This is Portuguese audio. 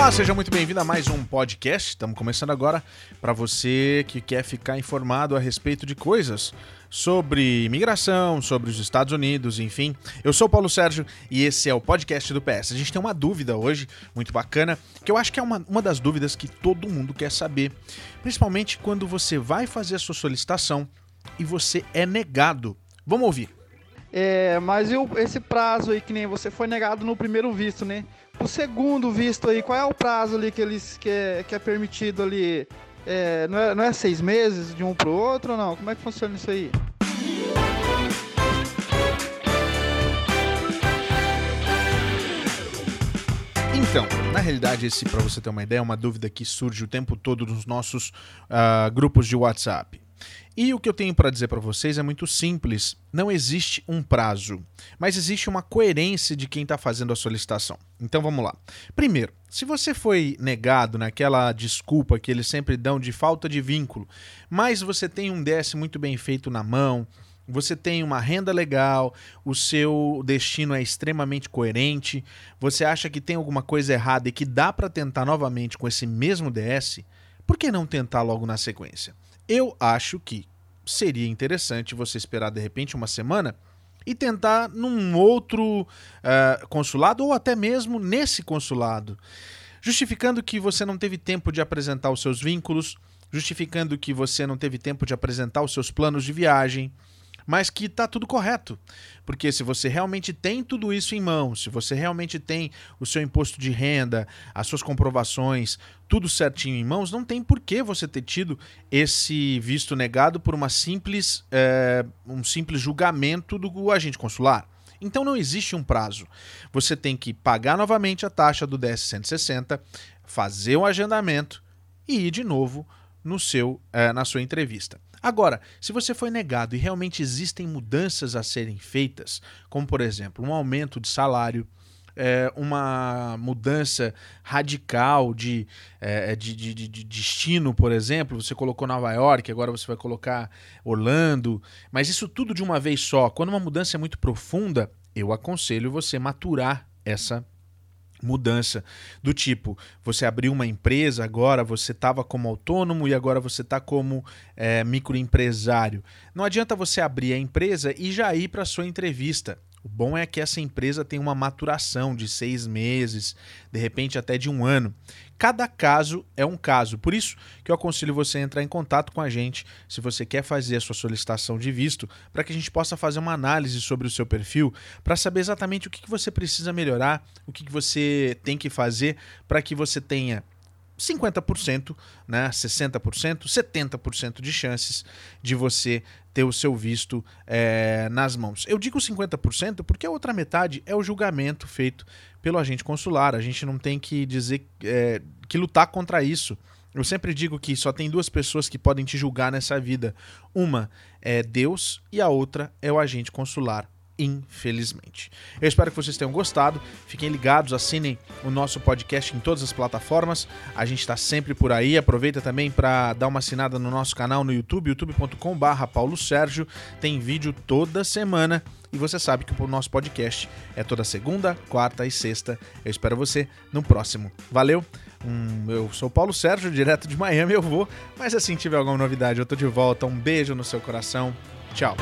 Olá, seja muito bem-vindo a mais um podcast. Estamos começando agora para você que quer ficar informado a respeito de coisas sobre imigração, sobre os Estados Unidos, enfim. Eu sou o Paulo Sérgio e esse é o podcast do PS. A gente tem uma dúvida hoje, muito bacana, que eu acho que é uma, uma das dúvidas que todo mundo quer saber, principalmente quando você vai fazer a sua solicitação e você é negado. Vamos ouvir. É, mas eu, esse prazo aí que nem você foi negado no primeiro visto, né? O segundo visto aí, qual é o prazo ali que eles que é, que é permitido ali? É, não, é, não é seis meses de um pro outro ou não? Como é que funciona isso aí? Então, na realidade, esse, para você ter uma ideia, é uma dúvida que surge o tempo todo nos nossos uh, grupos de WhatsApp. E o que eu tenho para dizer para vocês é muito simples. Não existe um prazo, mas existe uma coerência de quem está fazendo a solicitação. Então vamos lá. Primeiro, se você foi negado naquela desculpa que eles sempre dão de falta de vínculo, mas você tem um DS muito bem feito na mão, você tem uma renda legal, o seu destino é extremamente coerente, você acha que tem alguma coisa errada e que dá para tentar novamente com esse mesmo DS, por que não tentar logo na sequência? Eu acho que seria interessante você esperar de repente uma semana e tentar num outro uh, consulado ou até mesmo nesse consulado, justificando que você não teve tempo de apresentar os seus vínculos, justificando que você não teve tempo de apresentar os seus planos de viagem, mas que está tudo correto. Porque se você realmente tem tudo isso em mãos, se você realmente tem o seu imposto de renda, as suas comprovações, tudo certinho em mãos, não tem por que você ter tido esse visto negado por uma simples, é, um simples julgamento do agente consular. Então não existe um prazo. Você tem que pagar novamente a taxa do DS 160, fazer um agendamento e ir de novo no seu, é, na sua entrevista. Agora, se você foi negado e realmente existem mudanças a serem feitas, como por exemplo um aumento de salário, é, uma mudança radical de, é, de, de, de, destino, por exemplo, você colocou Nova York, agora você vai colocar Orlando, mas isso tudo de uma vez só. Quando uma mudança é muito profunda, eu aconselho você maturar essa mudança do tipo você abriu uma empresa agora você estava como autônomo e agora você está como é, microempresário. Não adianta você abrir a empresa e já ir para sua entrevista o bom é que essa empresa tem uma maturação de seis meses, de repente até de um ano. Cada caso é um caso. Por isso que eu aconselho você a entrar em contato com a gente se você quer fazer a sua solicitação de visto, para que a gente possa fazer uma análise sobre o seu perfil, para saber exatamente o que você precisa melhorar, o que você tem que fazer para que você tenha 50%, né, 60%, 70% de chances de você ter o seu visto é, nas mãos. Eu digo 50% porque a outra metade é o julgamento feito pelo agente consular. A gente não tem que dizer é, que lutar contra isso. Eu sempre digo que só tem duas pessoas que podem te julgar nessa vida. Uma é Deus e a outra é o agente consular infelizmente. Eu espero que vocês tenham gostado. Fiquem ligados, assinem o nosso podcast em todas as plataformas. A gente está sempre por aí. Aproveita também para dar uma assinada no nosso canal no YouTube, youtube.com/barra Paulo Sérgio. Tem vídeo toda semana. E você sabe que o nosso podcast é toda segunda, quarta e sexta. Eu espero você no próximo. Valeu! Um, eu sou Paulo Sérgio, direto de Miami eu vou. Mas assim tiver alguma novidade, eu tô de volta. Um beijo no seu coração. Tchau!